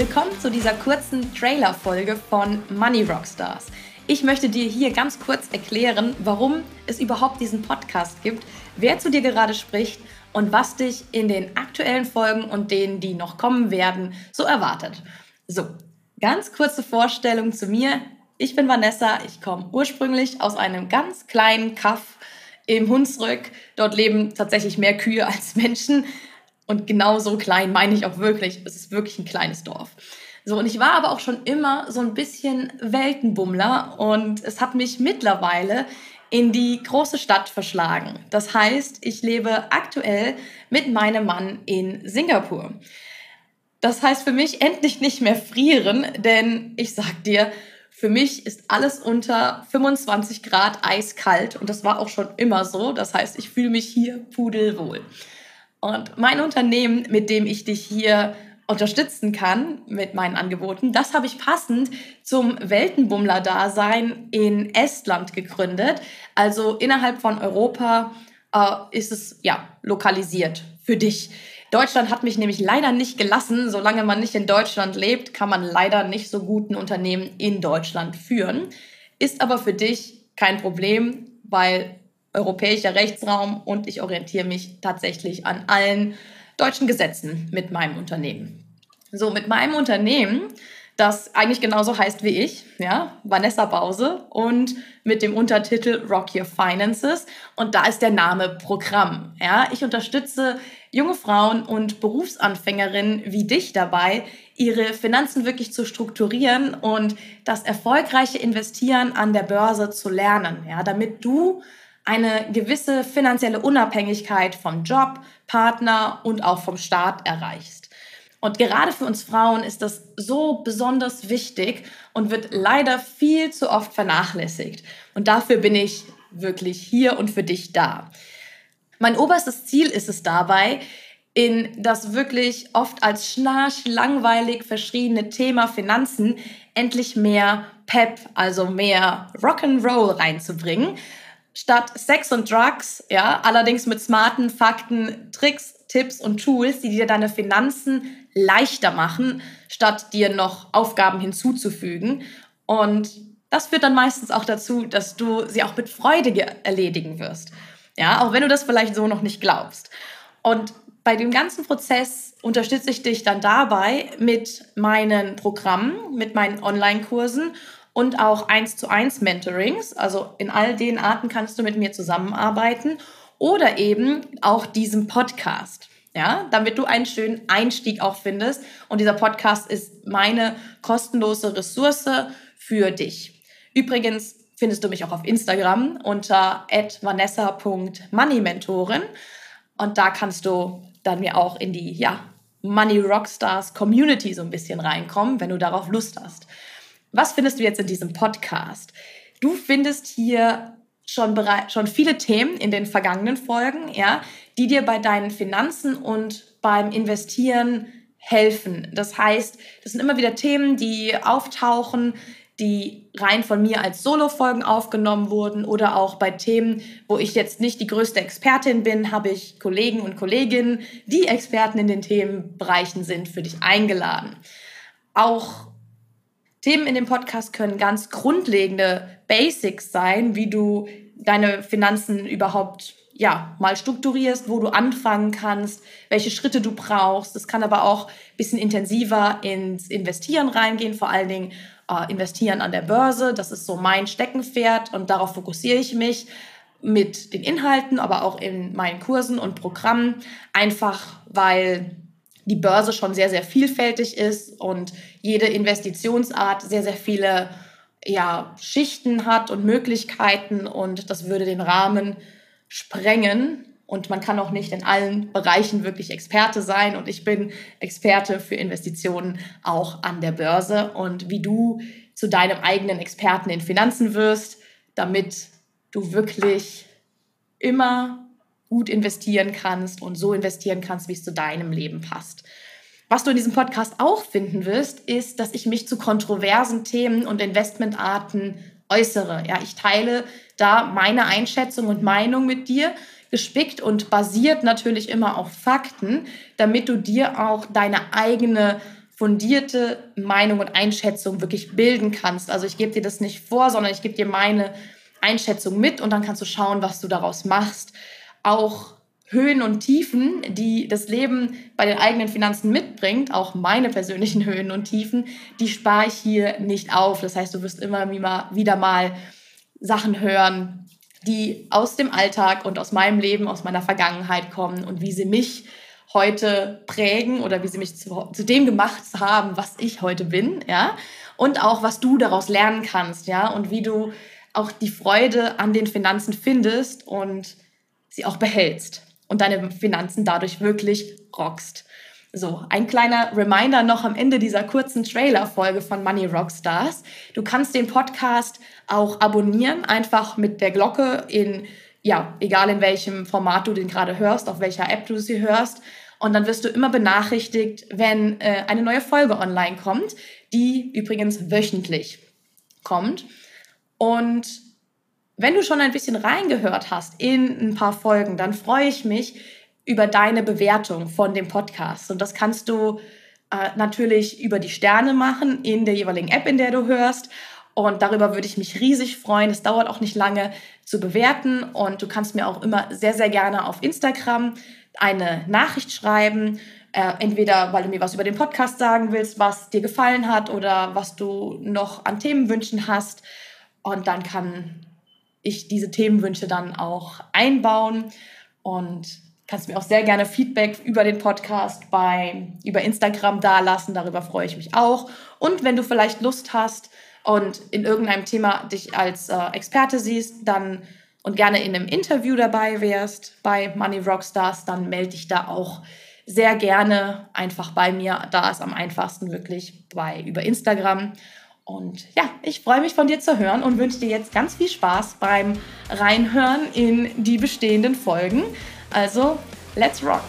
Willkommen zu dieser kurzen Trailer-Folge von Money Rockstars. Ich möchte dir hier ganz kurz erklären, warum es überhaupt diesen Podcast gibt, wer zu dir gerade spricht und was dich in den aktuellen Folgen und denen, die noch kommen werden, so erwartet. So, ganz kurze Vorstellung zu mir. Ich bin Vanessa, ich komme ursprünglich aus einem ganz kleinen Kaff im Hunsrück. Dort leben tatsächlich mehr Kühe als Menschen. Und genau so klein meine ich auch wirklich. Es ist wirklich ein kleines Dorf. So, und ich war aber auch schon immer so ein bisschen Weltenbummler und es hat mich mittlerweile in die große Stadt verschlagen. Das heißt, ich lebe aktuell mit meinem Mann in Singapur. Das heißt für mich endlich nicht mehr frieren, denn ich sag dir, für mich ist alles unter 25 Grad eiskalt und das war auch schon immer so. Das heißt, ich fühle mich hier pudelwohl. Und mein Unternehmen, mit dem ich dich hier unterstützen kann mit meinen Angeboten, das habe ich passend zum Weltenbummler-Dasein in Estland gegründet. Also innerhalb von Europa äh, ist es ja lokalisiert für dich. Deutschland hat mich nämlich leider nicht gelassen. Solange man nicht in Deutschland lebt, kann man leider nicht so guten Unternehmen in Deutschland führen. Ist aber für dich kein Problem, weil europäischer Rechtsraum und ich orientiere mich tatsächlich an allen deutschen Gesetzen mit meinem Unternehmen. So, mit meinem Unternehmen, das eigentlich genauso heißt wie ich, ja, Vanessa Bause und mit dem Untertitel Rock Your Finances und da ist der Name Programm, ja. Ich unterstütze junge Frauen und Berufsanfängerinnen wie dich dabei, ihre Finanzen wirklich zu strukturieren und das erfolgreiche Investieren an der Börse zu lernen, ja, damit du eine gewisse finanzielle Unabhängigkeit vom Job, Partner und auch vom Staat erreichst. Und gerade für uns Frauen ist das so besonders wichtig und wird leider viel zu oft vernachlässigt. Und dafür bin ich wirklich hier und für dich da. Mein oberstes Ziel ist es dabei, in das wirklich oft als schnarch, langweilig verschriebene Thema Finanzen endlich mehr Pep, also mehr Rock'n'Roll reinzubringen statt Sex und Drugs, ja, allerdings mit smarten Fakten, Tricks, Tipps und Tools, die dir deine Finanzen leichter machen, statt dir noch Aufgaben hinzuzufügen. Und das führt dann meistens auch dazu, dass du sie auch mit Freude erledigen wirst. Ja, auch wenn du das vielleicht so noch nicht glaubst. Und bei dem ganzen Prozess unterstütze ich dich dann dabei mit meinen Programmen, mit meinen Online-Kursen und auch eins zu eins Mentorings. Also in all den Arten kannst du mit mir zusammenarbeiten oder eben auch diesem Podcast. Ja, damit du einen schönen Einstieg auch findest. Und dieser Podcast ist meine kostenlose Ressource für dich. Übrigens findest du mich auch auf Instagram unter vanessa.moneymentorin. Und da kannst du dann mir auch in die ja, Money Rockstars Community so ein bisschen reinkommen, wenn du darauf Lust hast. Was findest du jetzt in diesem Podcast? Du findest hier schon, bereit, schon viele Themen in den vergangenen Folgen, ja, die dir bei deinen Finanzen und beim Investieren helfen. Das heißt, das sind immer wieder Themen, die auftauchen, die rein von mir als Solo-Folgen aufgenommen wurden oder auch bei Themen, wo ich jetzt nicht die größte Expertin bin, habe ich Kollegen und Kolleginnen, die Experten in den Themenbereichen sind, für dich eingeladen. Auch Themen in dem Podcast können ganz grundlegende Basics sein, wie du deine Finanzen überhaupt ja, mal strukturierst, wo du anfangen kannst, welche Schritte du brauchst. Es kann aber auch ein bisschen intensiver ins Investieren reingehen, vor allen Dingen äh, investieren an der Börse. Das ist so mein Steckenpferd und darauf fokussiere ich mich mit den Inhalten, aber auch in meinen Kursen und Programmen, einfach weil die Börse schon sehr, sehr vielfältig ist und jede Investitionsart sehr, sehr viele ja, Schichten hat und Möglichkeiten und das würde den Rahmen sprengen. Und man kann auch nicht in allen Bereichen wirklich Experte sein. Und ich bin Experte für Investitionen auch an der Börse. Und wie du zu deinem eigenen Experten in Finanzen wirst, damit du wirklich immer gut investieren kannst und so investieren kannst, wie es zu deinem Leben passt. Was du in diesem Podcast auch finden wirst, ist, dass ich mich zu kontroversen Themen und Investmentarten äußere. Ja, ich teile da meine Einschätzung und Meinung mit dir, gespickt und basiert natürlich immer auf Fakten, damit du dir auch deine eigene fundierte Meinung und Einschätzung wirklich bilden kannst. Also ich gebe dir das nicht vor, sondern ich gebe dir meine Einschätzung mit und dann kannst du schauen, was du daraus machst. Auch Höhen und Tiefen, die das Leben bei den eigenen Finanzen mitbringt, auch meine persönlichen Höhen und Tiefen, die spare ich hier nicht auf. Das heißt, du wirst immer wieder mal Sachen hören, die aus dem Alltag und aus meinem Leben, aus meiner Vergangenheit kommen und wie sie mich heute prägen oder wie sie mich zu, zu dem gemacht haben, was ich heute bin, ja, und auch was du daraus lernen kannst, ja, und wie du auch die Freude an den Finanzen findest und sie auch behältst und deine Finanzen dadurch wirklich rockst. So, ein kleiner Reminder noch am Ende dieser kurzen Trailer-Folge von Money Rockstars. Du kannst den Podcast auch abonnieren, einfach mit der Glocke in, ja, egal in welchem Format du den gerade hörst, auf welcher App du sie hörst. Und dann wirst du immer benachrichtigt, wenn äh, eine neue Folge online kommt, die übrigens wöchentlich kommt. Und wenn du schon ein bisschen reingehört hast in ein paar Folgen, dann freue ich mich, über deine Bewertung von dem Podcast. Und das kannst du äh, natürlich über die Sterne machen in der jeweiligen App, in der du hörst. Und darüber würde ich mich riesig freuen. Es dauert auch nicht lange zu bewerten. Und du kannst mir auch immer sehr, sehr gerne auf Instagram eine Nachricht schreiben. Äh, entweder weil du mir was über den Podcast sagen willst, was dir gefallen hat oder was du noch an Themenwünschen hast. Und dann kann ich diese Themenwünsche dann auch einbauen. Und kannst mir auch sehr gerne Feedback über den Podcast bei über Instagram dalassen. Darüber freue ich mich auch. Und wenn du vielleicht Lust hast und in irgendeinem Thema dich als äh, Experte siehst, dann und gerne in einem Interview dabei wärst bei Money Rockstars, dann melde dich da auch sehr gerne einfach bei mir. Da ist am einfachsten wirklich bei über Instagram. Und ja, ich freue mich von dir zu hören und wünsche dir jetzt ganz viel Spaß beim Reinhören in die bestehenden Folgen. Also, let's rock!